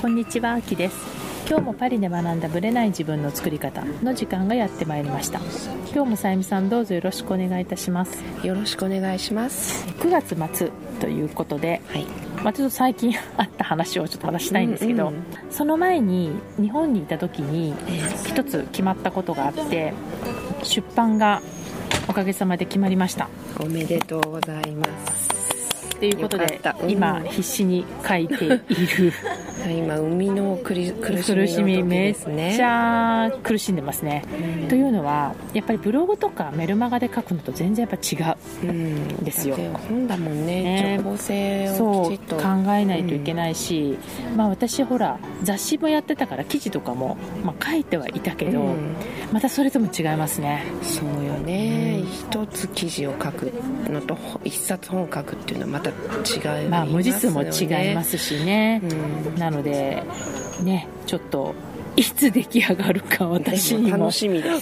こんにちは、あきです。今日もパリで学んだブレない自分の作り方の時間がやってまいりました。今日もさゆみさんどうぞよろしくお願いいたします。よろしくお願いします。9月末ということで、はい。まあ、ちょっと最近あった話をちょっと話したいんですけど、うんうんその前に日本にいた時に一つ決まったことがあって出版がおかげさまで決まりましたおめでとうございます。ということでうん。今必死に書いている。今生みの苦しみめっ。ちゃ苦しんでますね、うん。というのはやっぱりブログとかメルマガで書くのと全然やっぱ違ううんですよ。本だもんね。ね。情報性をきちっと。考えないといけないし、まあ、私ほら雑誌もやってたから記事とかも、まあ、書いてはいたけど、うん。またそれとも違いますね。そうよね、うん一つ記事を書くのと一冊本を書くっていうのはまた違いますよね。まあ文字数も違いますしね、うん。なのでねちょっといつ出来上がるか私にも。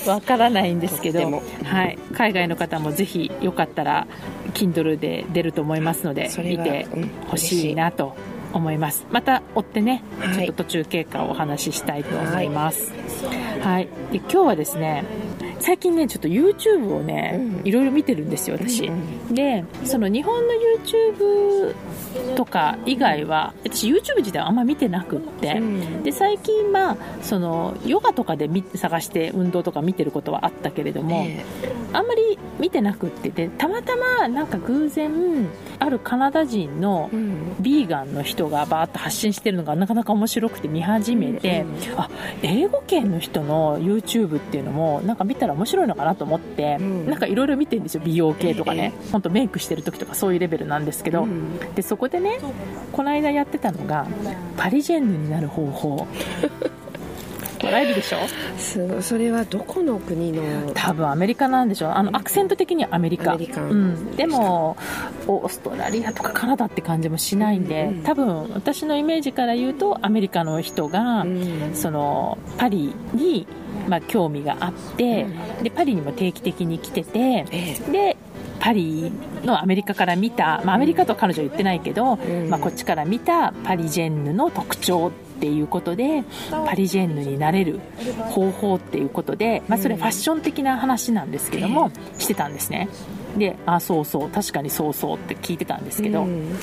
わからないんですけどはい、海外の方もぜひよかったら Kindle で出ると思いますので見てうんほしいなと思います。また追ってね、はい。ちょっと途中経過をお話ししたいと思います。はい、で今日はですね最近ねちょっと YouTube をね、うん。いろいろ見てるんですよ私、うんでその日本の YouTube とか以外は私 YouTube 自体はあんま見てなくって、うん。で最近まあそのヨガとかで見探して運動とか見てることはあったけれども、えあんまり見てなくって。でたまたまなんか偶然あるカナダ人のえうん。ビーガンの人がバーッと発信してるのがなかなか面白くて見始めて、うんあ英語圏の人の YouTube っていうのもなんか見たら面白いのかなと思って、うん。なんかいろいろ見てるんですよ。美容系とかね、本当メイクしてる時とかそういうレベルなんですけど、うん。でそこでねこの間やってたのがパリジェンヌになる方法。笑えるでしょ？それはどこの国の？多分アメリカなんでしょ。うあのアクセント的にはアメリカ。アメリカ。うん、でもオーストラリアとかカナダって感じもしないんで、うん。多分私のイメージから言うとアメリカの人が、うん。そのパリに、まあ、興味があって、でパリにも定期的に来ててええ。でパリのアメリカから見た、まあ、アメリカとは彼女は言ってないけど、ん。まあ、こっちから見たパリジェンヌの特徴っていうことでパリジェンヌになれる方法っていうことで、まあ、それファッション的な話なんですけども、してたんですねであそうそう確かにそうそうって聞いてたんですけど、うん。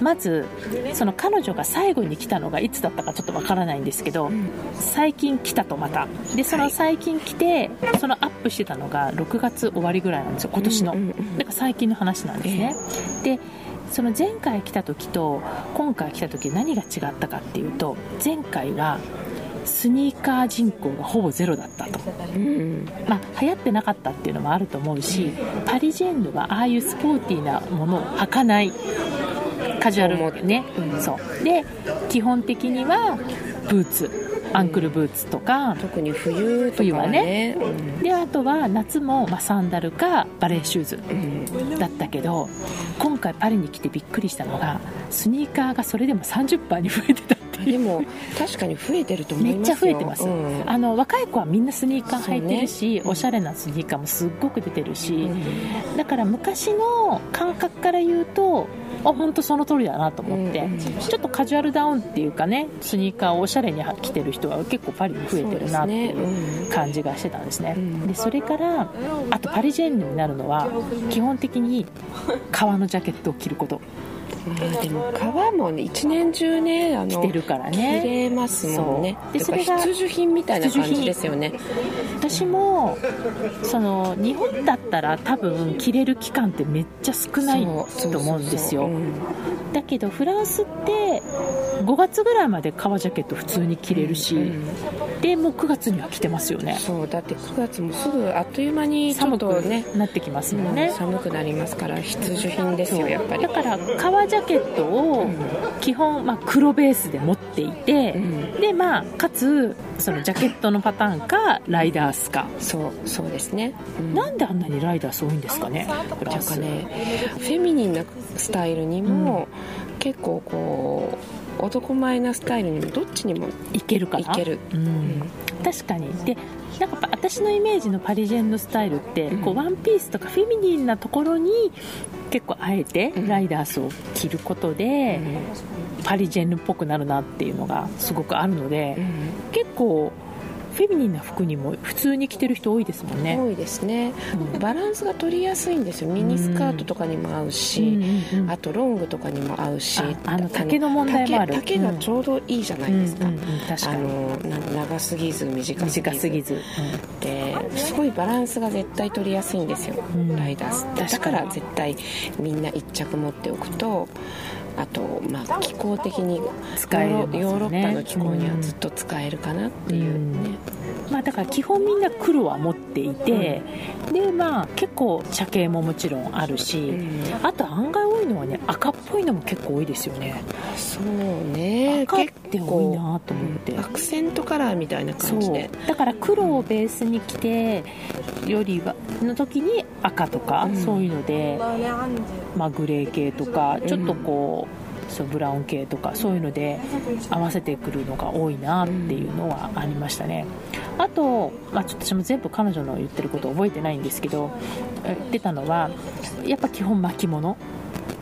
まずその彼女が最後に来たのがいつだったかちょっとわからないんですけど、最近来たとまた。でその最近来てそのアップしてたのが6月終わりぐらいなんですよ今年の、うんうんうんだから最近の話なんですね、でその前回来た時と今回来た時何が違ったかっていうと前回はスニーカー人口がほぼゼロだったと。うん。まあ、流行ってなかったっていうのもあると思うしパリジェンヌはああいうスポーティーなものを履かないカジュアルね、うんそう。で基本的にはブーツ。アンクルブーツとか、特に冬とか冬ははね。ねうん。であとは夏も、まあ、サンダルかバレーシューズうん。だったけど今回パリに来てびっくりしたのがスニーカーがそれでも30%に増えてたでも確かに増えてると思いめっますよ。ちゃ増えてます、うん。あの若い子はみんなスニーカー履いてるし、ねおしゃれなスニーカーもすっごく出てるし、うん。だから昔の感覚から言うとあ本当その通りだなと思って、うんうん。ちょっとカジュアルダウンっていうかねスニーカーをおしゃれに着てる人は結構パリに増えてるなっていそう感じがしてたんですね、うん。でそれからあとパリジェンヌになるのは基本的に革のジャケットを着ることまあでも革もね一年中ねあの着てるから着ねれますもんね。でそれが必需品みたいな感じですよね。私もその日本だったら多分着れる期間ってめっちゃ少ないと思うんですよ。だけどフランスって5月ぐらいまで革ジャケット普通に着れるし、うんでもう9月には着てますよね。そうだって9月もすぐあっという間にちょ寒くっとねなってきますもんね、寒くなりますから必需品ですよやっぱり。だから革ジャケットを基本、まあ、黒ベースで持っていて、うん。でまあかつそのジャケットのパターンかライダースか、そうそうですね、うん。なんであんなにライダース多いんですかねなんかねフェミニンなスタイルにも、結構こう男前なスタイルにもどっちにもいけるかな。いける、うん、確かに。でなんか私のイメージのパリジェンのスタイルって、うん。こうワンピースとかフェミニンなところに結構あえてうん。ライダースを着ることで、パリジェンヌっぽくなるなっていうのがすごくあるので、結構フェミニンな服にも普通に着てる人多いですもんね。多いですね、うん、バランスが取りやすいんですよ。ミニスカートとかにも合うし、うんうん、あとロングとかにも合うしあの丈の問題もある。丈がちょうどいいじゃないですか,、うん確かに。あの長すぎず短すぎず。短すぎず、ですごいバランスが絶対取りやすいんですよ、ライダースだから絶対みんな1着持っておくとあと、まあ、気候的に使える、ね、ヨーロッパの気候にはずっと使えるかなっていうね、うん、まあ、だから基本みんな黒は持っていて、うん、でまあ結構茶系ももちろんあるし、うん、あと案外多いのはね赤っぽいのも結構多いですよね。そうね。赤って多いなと思って。アクセントカラーみたいな感じで。だから黒をベースに着てよりはの時に赤とか、そういうので、まあ、グレー系とかちょっとこう、そうブラウン系とかそういうので合わせてくるのが多いなっていうのはありましたね。あと、まあ、ちょっと私も全部彼女の言ってること覚えてないんですけど言ってたのはやっぱ基本巻物。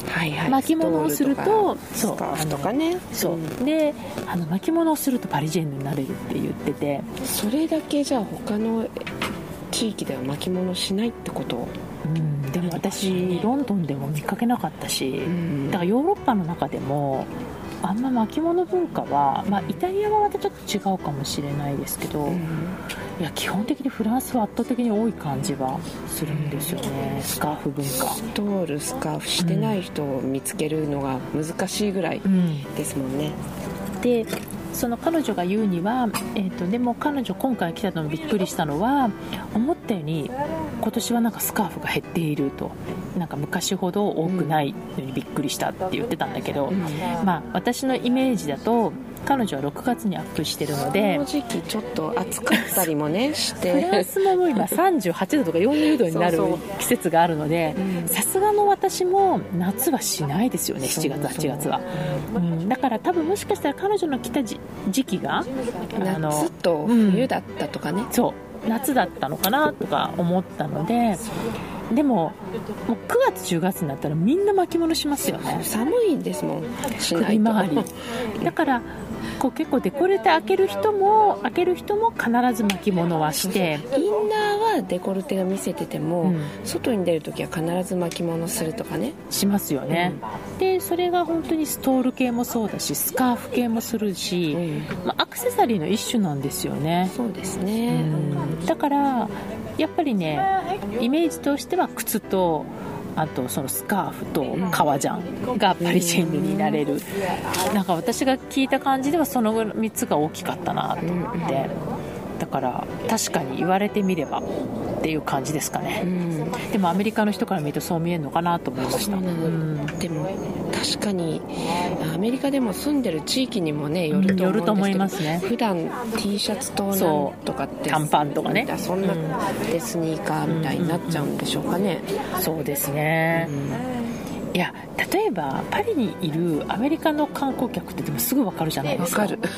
はいはい、巻物をするとそうとかね。そう、うん、であの巻物をするとパリジェンヌになれるって言ってて。それだけじゃあ他の地域では巻物しないってこと？うん、でも私ロンドンでも見かけなかったし、だからヨーロッパの中でもあんま巻物文化は、まあ、イタリアはまたちょっと違うかもしれないですけど、うん、いや基本的にフランスは圧倒的に多い感じはするんですよね、スカーフ文化。ストールスカーフしてない人を見つけるのが難しいぐらいですもんね、うん、でその彼女が言うには、えーと、でも彼女今回来たのびっくりしたのは思ったように今年はなんかスカーフが減っていると。なんか昔ほど多くないのにびっくりしたって言ってたんだけど、まあ、私のイメージだと彼女は6月にアップしてるのでこの時期ちょっと暑かったりもねして。フランスも今38度とか40度になる季節があるのでさすがの私も夏はしないですよね7月8月は、うん、だから多分もしかしたら彼女の来た時期が夏と冬だったとかね、うん、そう夏だったのかなとか思ったのででももう9月10月になったらみんな巻物しますよね。寒いですもんしないと。だからこう結構デコルテ開ける人も開ける人も必ず巻物はして。インナーはデコルテが見せてても、うん、外に出るときは必ず巻物するとかね。しますよね、うん、でそれが本当にストール系もそうだしスカーフ系もするし、うん、まあ、アクセサリーの一種なんですよね。そうですね、だからやっぱりねイメージとしては靴とあとそのスカーフと革ジャンがパリジェンヌになれる。なんか私が聞いた感じではその3つが大きかったなと思ってだから確かに言われてみればっていう感じですかね、うん、でもアメリカの人から見るとそう見えるのかなと思いました、うん、でも確かにアメリカでも住んでる地域にもねよると思うんですけど、うん、思いますね。普段 T シャツとなんとかって短パンとかね。そんなでスニーカーみたいになっちゃうんでしょうかね、そうですね、いや例えばパリにいるアメリカの観光客ってでもすぐ分かるじゃないですか。分か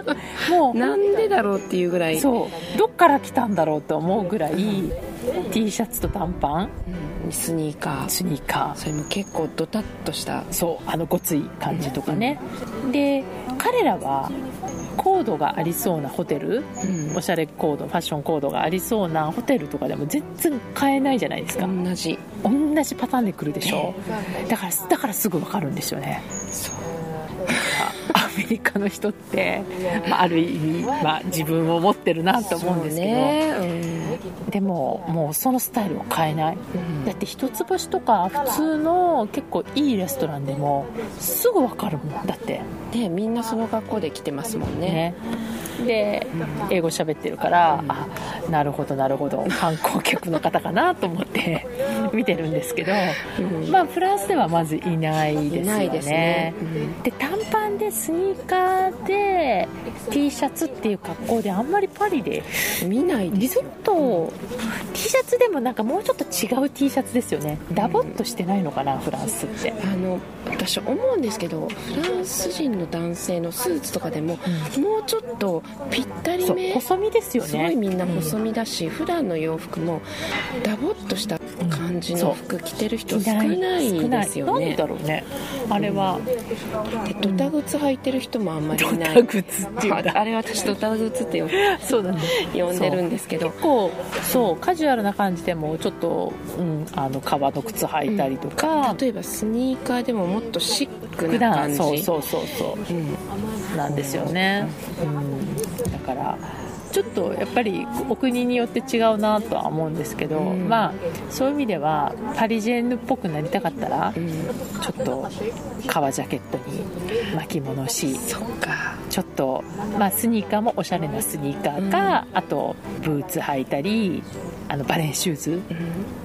る。もう なんでだろうっていうぐらい。そう。どっから来たんだろうと思うぐらい T シャツと短パン、うん、スニーカー。スニーカー。それも結構ドタッとした。そうあのごつい感じとかね、うん、で彼らはコードがありそうなホテル、うん、おしゃれコードファッションコードがありそうなホテルとかでも全然買えないじゃないですか。同じ同じパターンで来るでしょ、えー、だからだからすぐ分かるんですよね。そう。アメリカの人って、まあ、ある意味、まあ、自分を持ってるなと思うんですけど、ね。うん、でももうそのスタイルを変えない、うん、だって一つ星とか普通の結構いいレストランでもすぐ分かるもん。だって。ねみんなその格好で来てますもんね。ねで英語喋ってるから、うん、あなるほどなるほど観光客の方かなと思って見てるんですけど、うん、まあフランスではまずいないですよね。で、ね。うん、短パンでスニーカーで T シャツっていう格好であんまりパリで見ないリゾット T シャツでもなんかもうちょっと違う T シャツですよね。ダボっとしてないのかなフランスって。あの私思うんですけどフランス人の男性のスーツとかでも、もうちょっとぴったりめ。細身ですよね。すごいみんな細身だし、うん、普段の洋服もダボっとした感じの服着てる人少ないですよね、だろうね。あれは、でドタ靴履いてる人もあんまりいない。ドタ靴っていうあれ私ドタ靴って呼 そうだ、ね、呼んでるんですけど。結構そうカジュアルな感じでもちょっと、うん、あの革の靴履いたりとか、うん、例えばスニーカーでももっとシックな感じ。そうそうそうそう、うん、なんですよね、うん、だからちょっとやっぱりお国によって違うなとは思うんですけど、うん、まあそういう意味ではパリジェンヌっぽくなりたかったら、うん、ちょっと革ジャケットに巻物しちょっと、まあ、スニーカーもおしゃれなスニーカーか、うん、あとブーツ履いたりあのバレーシューズ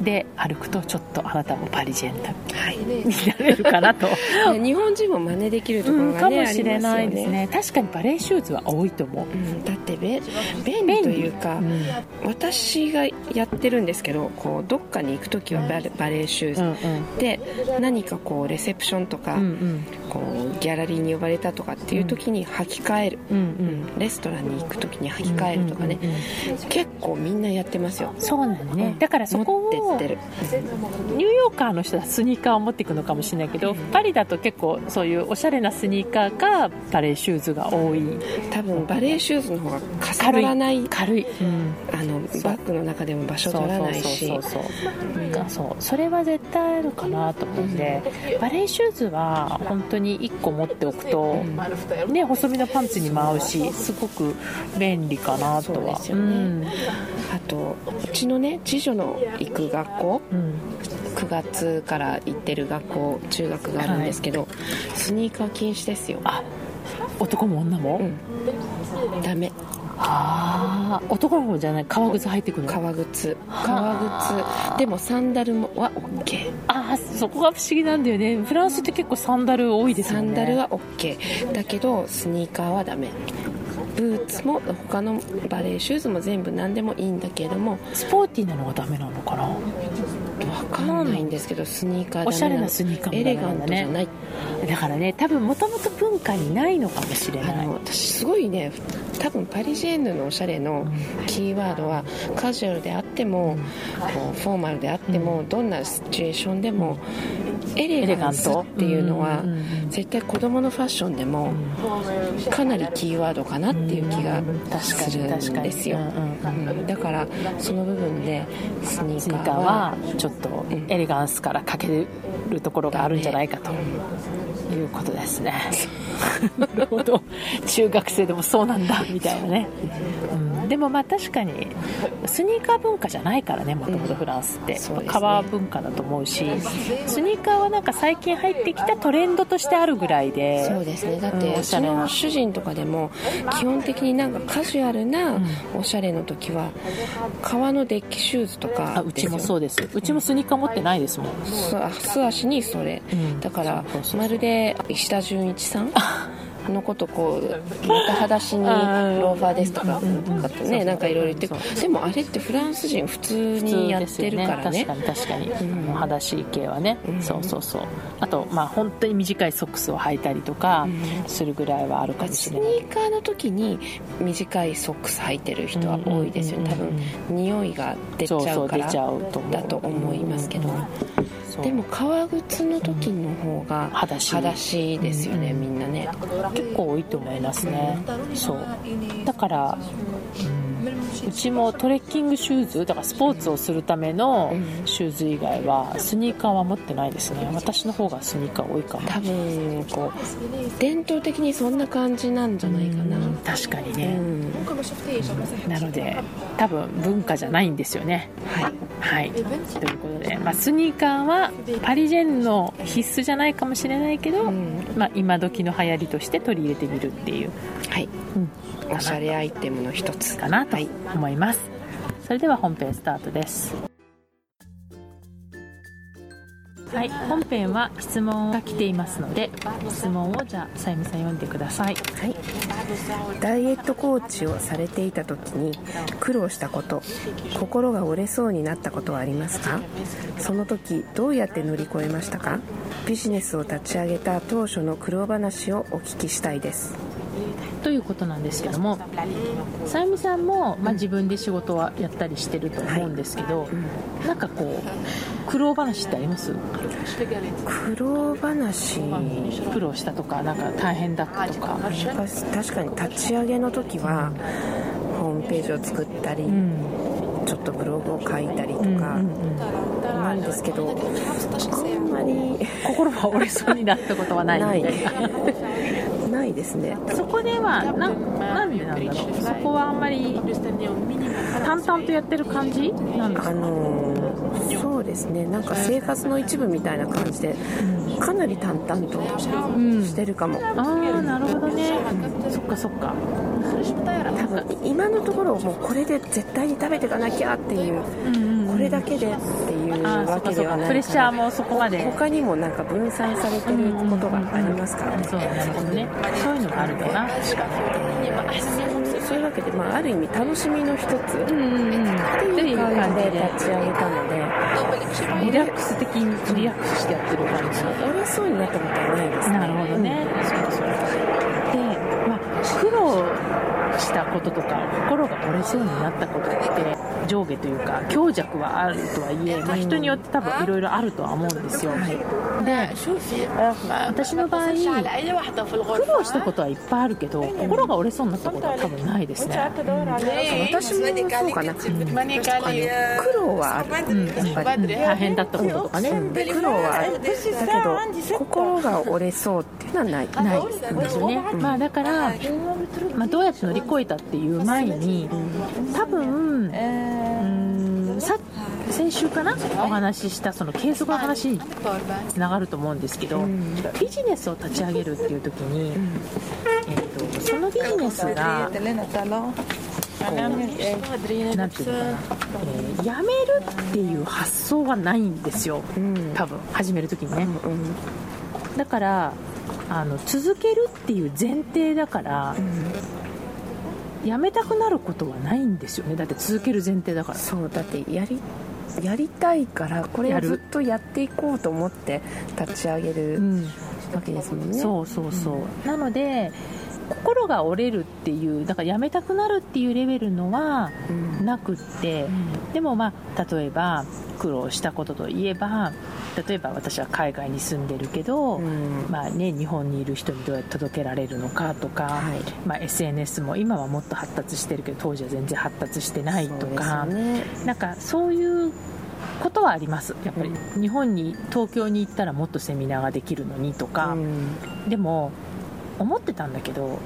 で歩くとちょっとあなたもパリジェンヌになれるかなと、は い、日本人も真似できるところが、ね、かもしれないですね、ね、確かにバレーシューズは多いと思う、だって便利というか、うん、私がやってるんですけどこうどっかに行く時はバレ,、バレーシューズ、うんうん、で何かこうレセプションとか、うんうん、こうギャラリーに呼ばれたとかっていう時に履き替える、うんうん、レストランに行く時に履き替えるとかね、うんうんうん、結構みんなやってますよそうなんね、だからそこをニューヨーカーの人はスニーカーを持っていくのかもしれないけど、パリだと結構そういうおしゃれなスニーカーかバレーシューズが多い。多分バレーシューズの方がかさばらない。軽い、うん、あのバッグの中でも場所取らないし。そうそうそうそれは絶対あるかなと思って、うん、バレーシューズは本当に1個持っておくと、うん、ね、細身のパンツにも合うしすごく便利かなとは、ね、あとうちのね次女の行く学校、うん、9月から行ってる学校中学があるんですけど、はい、スニーカー禁止ですよ。あ男も女も、うん、ダメ。ああ男の子じゃない？革靴履いてくる革靴。革靴。でもサンダルもは OK ああそこが不思議なんだよね。フランスって結構サンダル多いですよね。サンダルは OK だけどスニーカーはダメブーツも他のバレーシューズも全部何でもいいんだけれども。スポーティーなのがダメなのかな？かんないんですけどスニーカーおしゃれなスニーカーもエレガントじゃないだからね多分もともと文化にないのかもしれない。私すごいね多分パリジェンヌのおしゃれのキーワードはカジュアルであっても、こうフォーマルであっても、どんなシチュエーションでもエレガンスっていうのは絶対子供のファッションでもかなりキーワードかなっていう気がするんですよ、だからその部分でスニーカーはちょっとエレガンスからかけるところがあるんじゃないかということですね。なるほど。中学生でもそうなんだみたいなね、うん、でもまあ確かにスニーカー文化じゃないからねもともとフランスって、うん。ね、革文化だと思うしスニーカーはなんか最近入ってきたトレンドとしてあるぐらいでそうですね。だって、うん、おしゃれな主人とかでも基本的になんかカジュアルなおしゃれの時は革のデッキシューズとかうちもそうです。うちもスニーカー持ってないですもん素足にそれ、だからまるで石田純一さんのことこうまた裸足にローファーですとかだとねなんかいろいろ言ってでもあれってフランス人普通にやってるからね、ね、確かに確かに、うん、裸足系はね、うん、そうそうそう。あとまあ本当に短いソックスを履いたりとかするぐらいはあるかもしれない、スニーカーの時に短いソックス履いてる人は多いですよ。ね多分匂いが出ちゃうからだと思いますけど、でも革靴の時の方が裸足。ですよね、みんなね。結構多いと思いますね、そう。だから、うちもトレッキングシューズだからスポーツをするためのシューズ以外はスニーカーは持ってないですね。私の方がスニーカー多いかも。多分こう伝統的にそんな感じなんじゃないかな、確かにね、うん、なので多分文化じゃないんですよね。はい、はい、ということで、まあ、スニーカーはパリジェンの必須じゃないかもしれないけど、うん、まあ、今時の流行りとして取り入れてみるっていうはい、うん。おしゃれアイテムの一つ。かなと思います、はい、それでは本編スタートですはい、本編は質問が来ていますので質問をじゃあさゆみさん読んでください、はい、ダイエットコーチをされていた時に苦労したこと心が折れそうになったことはありますか？その時どうやって乗り越えましたか？ビジネスを立ち上げた当初の苦労話をお聞きしたいです。ということなんですけどもさゆみさんも、まあ、自分で仕事はやったりしてると思うんですけど、はい。うん、なんかこう苦労話ってあります？苦労話？苦労したとかなんか大変だったとか。確かに立ち上げの時は、ホームページを作ったり、うん。ちょっとブログを書いたりとかなんですけど、あんまり心が折れそうになったことはないないないですね。そこではななんでなんだろう。そこはあんまり淡々とやってる感じ？なんですか？あのそうですね。なんか生活の一部みたいな感じで、かなり淡々としてるかも、うん、ああなるほどね、うん、そっかそっか。多分今のところもうこれで絶対に食べていかなきゃっていう、うんこれだけでっていうわけではないプレッシャーもそこまで。他にもなんか分散されてることがありますから。ね、そうなるほどね。そういうのがあるかな。確かに。そういうわけで、まあ、ある意味楽しみの一つ、っていう感じで立ち上げたので。リラックス的にリラックスしてやってる感じ。折れそうになったことはないですね。なるほどね、うん、そうそうでまあ苦労したこととか心が折れそうになったことって上下というか強弱はあるとはいえ、まあ、人によって多分いろいろあるとは思うんですよ、はい、で私の場合苦労したことはいっぱいあるけど心が折れそうになったことは多分ないですね、うん、私もそうかな、うん、苦労はある、うん、やっぱり。大変だったこととかね、苦労はある。だけど心が折れそうっていうのはない。ないですよね、まあ、だから、ま、どうやって乗り越えたっていう前に多分、うんさ先週かなお話ししたその継続の話につながると思うんですけど、ビジネスを立ち上げるっていう時に、えーと、そのビジネスがこうなんていうのかな、えー、めるっていう発想はないんですよ、多分始める時にね、だからあの続けるっていう前提だから、やめたくなることはないんですよね。だって続ける前提だから。そうだってやりやりたいからこれをずっとやっていこうと思って立ち上げるわけですもんね、そうそうそう、うん、なので心が折れるっていうだからやめたくなるっていうレベルのはなくって、うん、でもまあ例えば苦労したことといえば例えば私は海外に住んでるけど、うん、まあね、日本にいる人にどうやって届けられるのかとか、はい、まあ、SNS も今はもっと発達してるけど当時は全然発達してないとか、ね、なんかそういうことはあります。やっぱり、うん、日本に東京に行ったらもっとセミナーができるのにとか、うん、でも思ってたんだけど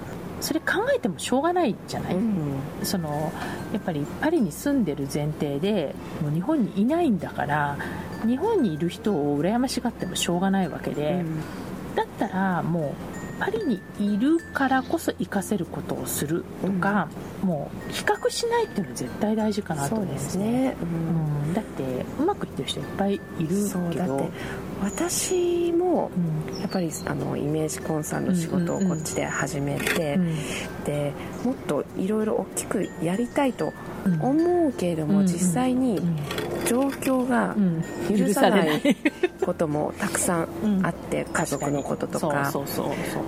それ考えてもしょうがないじゃない、うん、そのやっぱりパリに住んでる前提でもう日本にいないんだから日本にいる人を羨ましがってもしょうがないわけで、うん、だったらもうパリにいるからこそ活かせることをするとか、うん、もう比較しないっていうのは絶対大事かなと思うんですね、うん、だってうまくいってる人いっぱいいるけど私もやっぱりあのイメージコンサルの仕事をこっちで始めて、でもっといろいろ大きくやりたいと思うけれども、実際に状況が許さない こともたくさんあって、家族のこととか。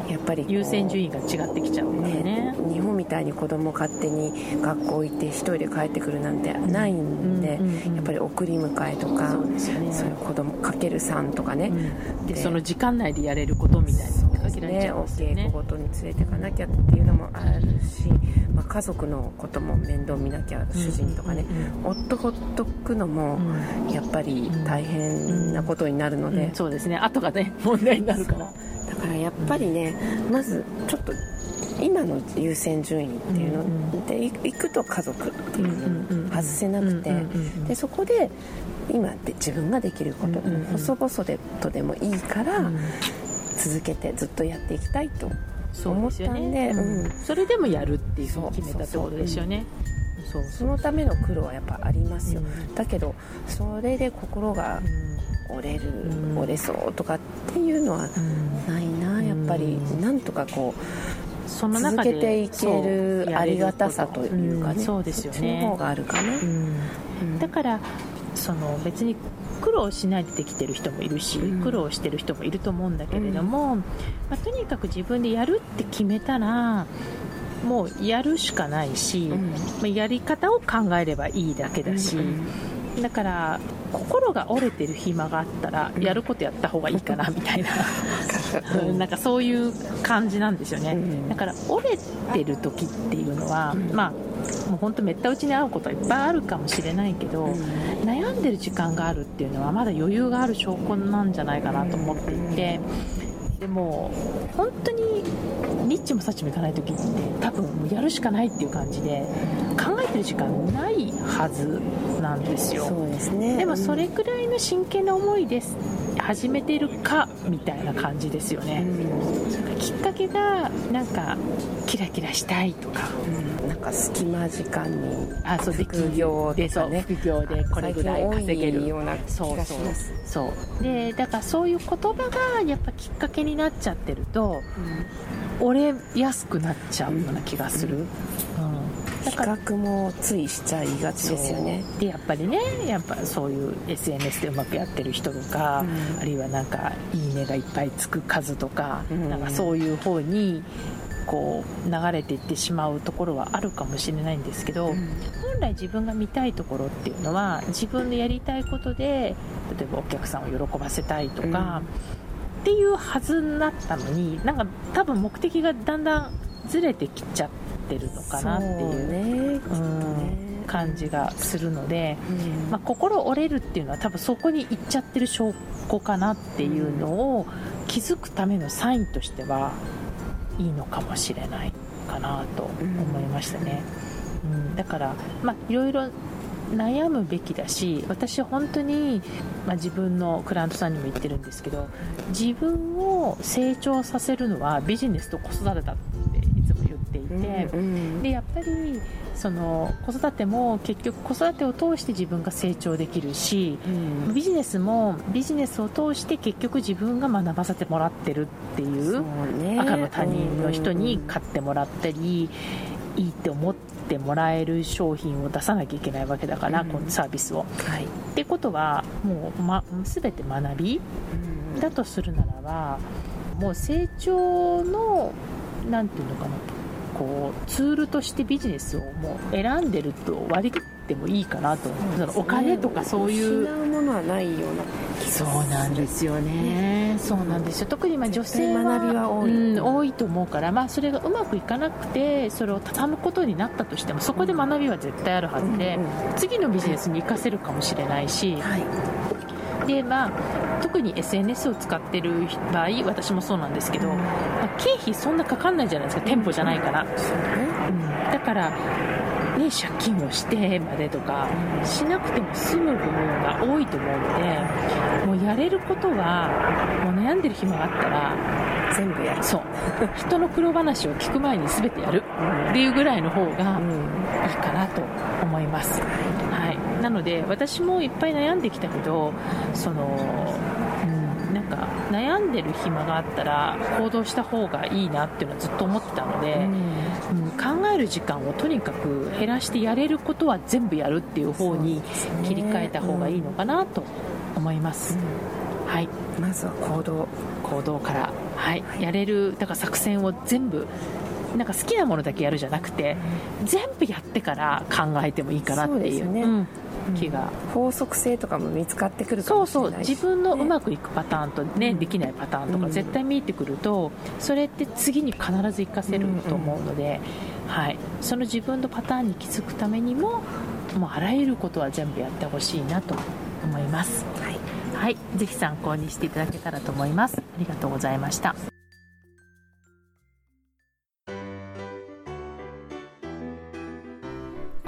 やっぱり優先順位が違ってきちゃうね。ね日本みたいに子供勝手に学校行って一人で帰ってくるなんてないんで、やっぱり送り迎えとかそういう子供かける3とかね、でその時間内でやれることみたいなですよね。ねお稽古ごとに連れていかなきゃっていうのもあるし、まあ、家族のことも面倒見なきゃ主人とかね、夫ほっとくのもやっぱり大変なことになるので、そうですね。後がね問題になるから。だからやっぱりね、まずちょっと今の優先順位っていうのでいくと家族っていうの外せなくて。でそこで今で自分ができること細々でとでもいいから続けてずっとやっていきたいと思ったんで、うん、それでもやるっていうふうに決めたってことですよね。そうそのための苦労はやっぱありますよ、うん、だけどそれで心が折れる、うん、折れそうとかっていうのはないな、やっぱりなんとかこうその続けていけるありがたさというかね、そうですよね。その方があるかな、だからその別に苦労しないでできてる人もいるし、苦労してる人もいると思うんだけれども、まあ、とにかく自分でやるって決めたらもうやるしかないし、まあ、やり方を考えればいいだけだし、だから心が折れてる暇があったらやることやった方がいいかなみたいな。なんかそういう感じなんですよね、だから折れてる時っていうのは、まあもう本当めった打ちに会うことはいっぱいあるかもしれないけど、悩んでる時間があるっていうのはまだ余裕がある証拠なんじゃないかなと思っていて。でも本当にニッチもサッチもいかない時って多分もうやるしかないっていう感じで考えてる時間ないはずなんですよ。そうですね。でもそれくらいの真剣な思いです始めてるかみたいな感じですよね、うん、きっかけがなんかキラキラしたいとか、うん、なんか隙間時間に。あそう副業でそう副業でこれぐらい稼げる。ようなそう。そうそう。でだからそういう言葉がやっぱきっかけになっちゃってると、うん、折れやすくなっちゃうような気がする、うん比較もついしちゃいがちですよね。でやっぱりねやっぱそういう SNS でうまくやってる人とか、うん、あるいはなんか「いいね」がいっぱいつく数とかうん、なんかそういう方にこう流れていってしまうところはあるかもしれないんですけど、うん、本来自分が見たいところっていうのは自分のやりたいことで例えばお客さんを喜ばせたいとか、っていうはずになったのになんか多分目的がだんだんずれてきちゃってるのかなっていう、感じがするので、うん、まあ、心折れるっていうのは多分そこに行っちゃってる証拠かなっていうのを気づくためのサインとしてはいいのかもしれないかなと思いましたね。うん、うん、だから、まあ、いろいろ悩むべきだし私は本当に、まあ、自分のクライアントさんにも言ってるんですけど自分を成長させるのはビジネスと子育てだっていつも言っていて、うんうん、でやっぱりその子育ても結局子育てを通して自分が成長できるし、うん、ビジネスもビジネスを通して結局自分が学ばせてもらってるっていう、ね、赤の他人の人に買ってもらったり、いいって思ってもらえる商品を出さなきゃいけないわけだから、うん、このサービスを。はい、ってことはもう、ま、全て学び、だとするならばもう成長の何て言うのかな。こうツールとしてビジネスをもう選んでると割り切ってもいいかなと、そのお金とかそういう。失うものはないようなそうなんですよね、そうなんですよ。特にまあ女性は学びは多い、うん、多いと思うから、まあ、それがうまくいかなくてそれを畳むことになったとしてもそこで学びは絶対あるはずで、うんうん、次のビジネスに生かせるかもしれないし、はいでまあ、特に SNS を使ってる場合私もそうなんですけど、まあ、経費そんなかかんないじゃないですか。店舗じゃないから、うん、だから、ね、借金をしてまでとかしなくても済む部分が多いと思うのでもうやれることはもう悩んでる暇があったら全部やる。そう。人の苦労話を聞く前に全てやるっていうぐらいの方がいいかなと思います、はい、なので私もいっぱい悩んできたけどその、うん、なんか悩んでる暇があったら行動した方がいいなっていうのはずっと思ってたので、うん、考える時間をとにかく減らしてやれることは全部やるっていう方に切り替えた方がいいのかなと思います。はい、まずは行動。行動から、はい、やれるだから作戦を全部なんか好きなものだけやるじゃなくて全部やってから考えてもいいかなっていう。うね。うん。気が、法則性とかも見つかってくるかもしれない、ね、そうそう。自分のうまくいくパターンとね、できないパターンとか絶対見えてくると、それって次に必ず活かせると思うので、はい、その自分のパターンに気づくためにももうあらゆることは全部やってほしいなと思います。はい。はい、ぜひ参考にしていただけたらと思います。ありがとうございました。